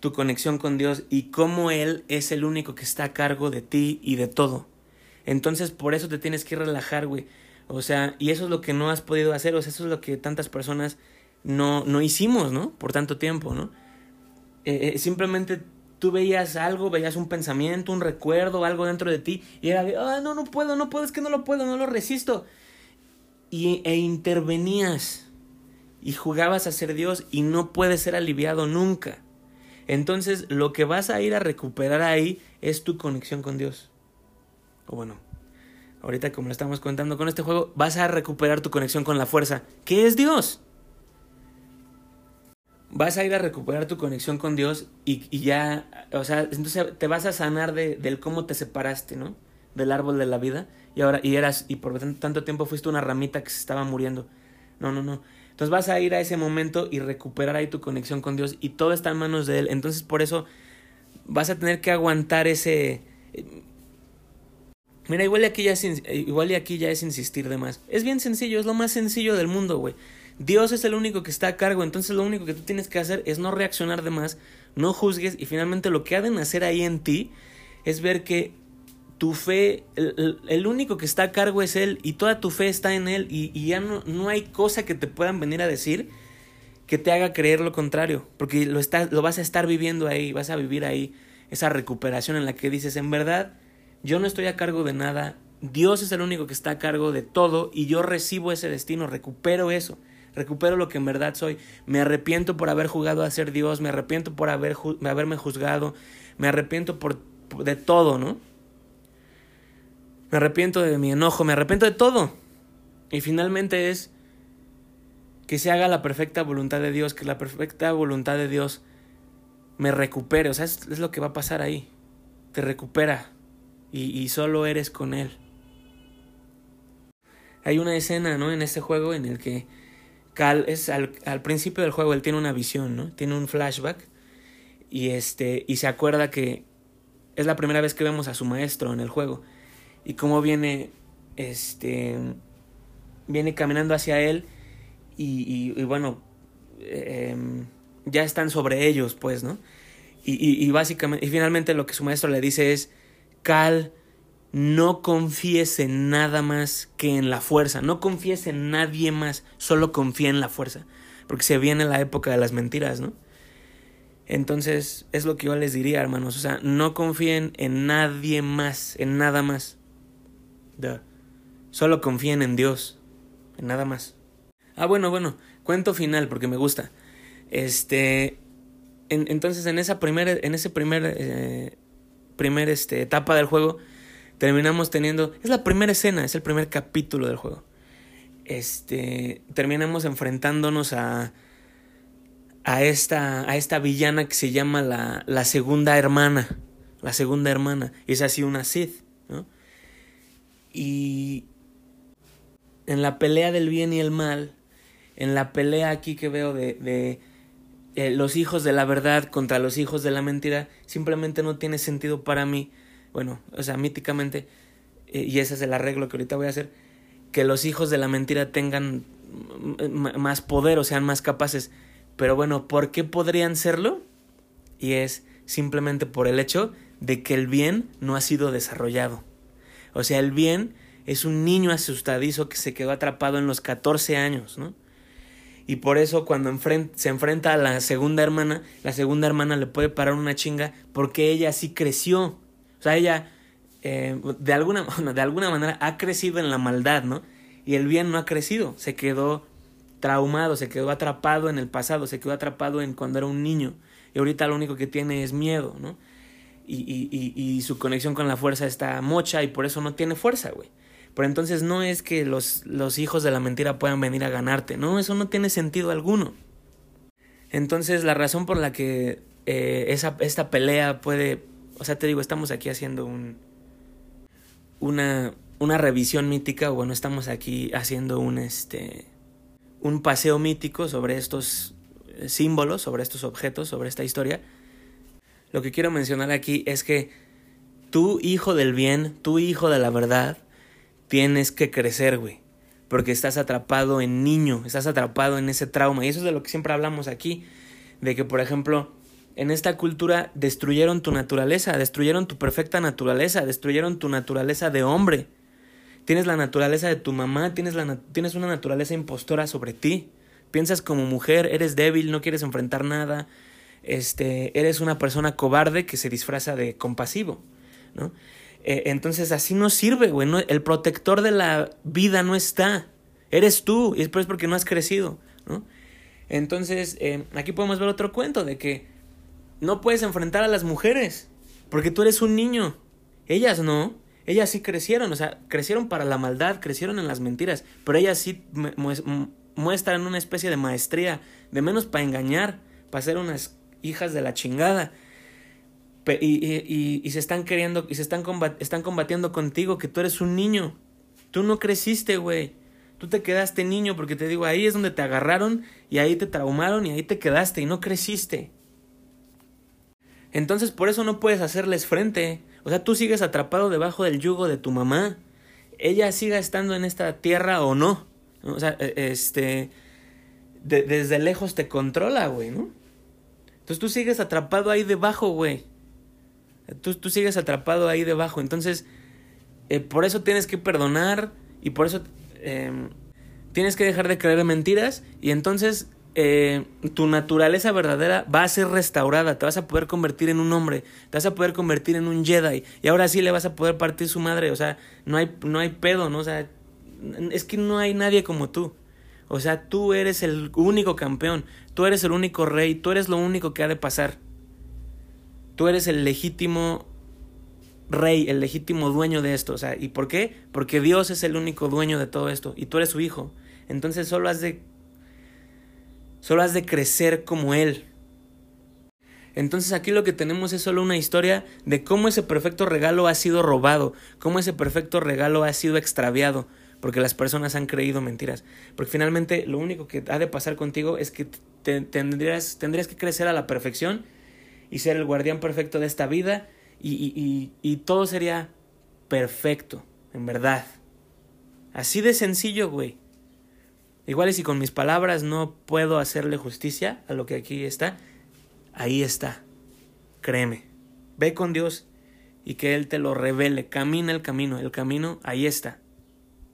tu conexión con Dios y cómo Él es el único que está a cargo de ti y de todo. Entonces por eso te tienes que relajar, güey. O sea, y eso es lo que no has podido hacer, o sea, eso es lo que tantas personas no, no hicimos, ¿no? Por tanto tiempo, ¿no? Eh, eh, simplemente tú veías algo, veías un pensamiento, un recuerdo, algo dentro de ti, y era de, ah, no, no puedo, no puedo, es que no lo puedo, no lo resisto. Y, e intervenías y jugabas a ser Dios y no puedes ser aliviado nunca. Entonces lo que vas a ir a recuperar ahí es tu conexión con Dios. O bueno, ahorita como lo estamos contando con este juego, vas a recuperar tu conexión con la fuerza, que es Dios. Vas a ir a recuperar tu conexión con Dios y, y ya, o sea, entonces te vas a sanar de, del cómo te separaste, ¿no? Del árbol de la vida y ahora, y eras, y por tanto tiempo fuiste una ramita que se estaba muriendo. No, no, no. Entonces vas a ir a ese momento y recuperar ahí tu conexión con Dios y todo está en manos de Él. Entonces por eso vas a tener que aguantar ese... Mira, igual y aquí ya es, igual aquí ya es insistir de más. Es bien sencillo, es lo más sencillo del mundo, güey. Dios es el único que está a cargo, entonces lo único que tú tienes que hacer es no reaccionar de más, no juzgues y finalmente lo que ha de nacer ahí en ti es ver que tu fe, el, único que está a cargo es Él y toda tu fe está en Él y, ya no, no, hay cosa que te puedan venir a decir que te haga creer lo contrario, porque lo, estás, lo vas a estar viviendo ahí, vas a vivir ahí esa recuperación en la que dices, en verdad, yo no estoy a cargo de nada, Dios es el único que está a cargo de todo y yo recibo ese destino, recupero eso, recupero lo que en verdad soy, me arrepiento por haber jugado a ser Dios, me arrepiento por haber, haberme juzgado, me arrepiento por, de todo, ¿no? Me arrepiento de mi enojo, me arrepiento de todo. Y finalmente es que se haga la perfecta voluntad de Dios, que la perfecta voluntad de Dios me recupere. O sea, es, lo que va a pasar ahí. Te recupera y, solo eres con Él. Hay una escena, ¿no? En este juego en el que Cal es al, al, principio del juego él tiene una visión, ¿no? Tiene un flashback y este y se acuerda que es la primera vez que vemos a su maestro en el juego y cómo viene, este, viene caminando hacia él y, y, bueno, em, ya están sobre ellos, pues, ¿no? Y, y, básicamente, y finalmente lo que su maestro le dice es, Cal, no confíes en nada más que en la fuerza, no confíes en nadie más, solo confía en la fuerza, porque se viene la época de las mentiras, ¿no? Entonces, es lo que yo les diría, hermanos, o sea, no confíen en nadie más, en nada más. Solo confíen en Dios, en nada más. Ah, bueno, bueno, cuento final porque me gusta. Este, entonces en esa primera, en ese primer eh, primer este, etapa del juego, terminamos teniendo, es la primera escena, es el primer capítulo del juego. Este, terminamos enfrentándonos a, a esta, a esta villana que se llama la, la segunda hermana, la segunda hermana, es así una Sith. Y en la pelea del bien y el mal, en la pelea aquí que veo de, de eh, los hijos de la verdad contra los hijos de la mentira, simplemente no tiene sentido para mí, bueno, o sea, míticamente, eh, y ese es el arreglo que ahorita voy a hacer, que los hijos de la mentira tengan más poder o sean más capaces. Pero bueno, ¿por qué podrían serlo? Y es simplemente por el hecho de que el bien no ha sido desarrollado. O sea, el bien es un niño asustadizo que se quedó atrapado en los 14 años, ¿no? Y por eso cuando se enfrenta a la segunda hermana, la segunda hermana le puede parar una chinga porque ella sí creció. O sea, ella eh, de, alguna, de alguna manera ha crecido en la maldad, ¿no? Y el bien no ha crecido, se quedó traumado, se quedó atrapado en el pasado, se quedó atrapado en cuando era un niño. Y ahorita lo único que tiene es miedo, ¿no? Y, y, y, su conexión con la fuerza está mocha y por eso no tiene fuerza, güey. Pero entonces no es que los, los hijos de la mentira puedan venir a ganarte, no, eso no tiene sentido alguno. Entonces la razón por la que eh, esa, esta pelea puede, o sea, te digo, estamos aquí haciendo un, una, una revisión mítica, bueno, estamos aquí haciendo un, este, un paseo mítico sobre estos símbolos, sobre estos objetos, sobre esta historia. Lo que quiero mencionar aquí es que tú, hijo del bien, tú, hijo de la verdad, tienes que crecer, güey. Porque estás atrapado en niño, estás atrapado en ese trauma. Y eso es de lo que siempre hablamos aquí. De que, por ejemplo, en esta cultura destruyeron tu naturaleza, destruyeron tu perfecta naturaleza, destruyeron tu naturaleza de hombre. Tienes la naturaleza de tu mamá, tienes, tienes una naturaleza impostora sobre ti. Piensas como mujer, eres débil, no quieres enfrentar nada. Este, eres una persona cobarde que se disfraza de compasivo, ¿no? Eh, entonces así no sirve, güey. el protector de la vida no está. Eres tú, y es porque no has crecido, ¿no? Entonces, eh, aquí podemos ver otro cuento de que no puedes enfrentar a las mujeres, porque tú eres un niño. Ellas no. Ellas sí crecieron, o sea, crecieron para la maldad, crecieron en las mentiras, pero ellas sí muestran una especie de maestría, de menos para engañar, para ser unas hijas de la chingada. Y, y, y, se están queriendo, y se están, están combatiendo contigo, que tú eres un niño. Tú no creciste, güey. Tú te quedaste niño, porque te digo, ahí es donde te agarraron, y ahí te traumaron, y ahí te quedaste, y no creciste. Entonces por eso no puedes hacerles frente. O sea, tú sigues atrapado debajo del yugo de tu mamá. Ella siga estando en esta tierra o no. O sea, e, este... desde lejos te controla, güey, ¿no? Entonces tú sigues atrapado ahí debajo, güey. Tú, tú sigues atrapado ahí debajo. Entonces, eh, por eso tienes que perdonar y por eso em, tienes que dejar de creer en mentiras y entonces eh, tu naturaleza verdadera va a ser restaurada, te vas a poder convertir en un hombre, te vas a poder convertir en un Jedi y ahora sí le vas a poder partir su madre, o sea, no hay, no hay pedo, ¿no? O sea, es que no hay nadie como tú. O sea, tú eres el único campeón, tú eres el único rey, tú eres lo único que ha de pasar. Tú eres el legítimo rey, el legítimo dueño de esto. O sea, ¿y por qué? Porque Dios es el único dueño de todo esto y tú eres su hijo. Entonces solo has de Solo has de crecer como Él. Entonces aquí lo que tenemos es solo una historia de cómo ese perfecto regalo ha sido robado, cómo ese perfecto regalo ha sido extraviado, porque las personas han creído mentiras. Porque finalmente lo único que ha de pasar contigo es que tendrías, tendrías que crecer a la perfección y ser el guardián perfecto de esta vida y, y, y todo sería perfecto, en verdad. Así de sencillo, güey. Igual y si con mis palabras no puedo hacerle justicia a lo que aquí está, ahí está. Créeme. Ve con Dios y que Él te lo revele. Camina el camino. El camino ahí está.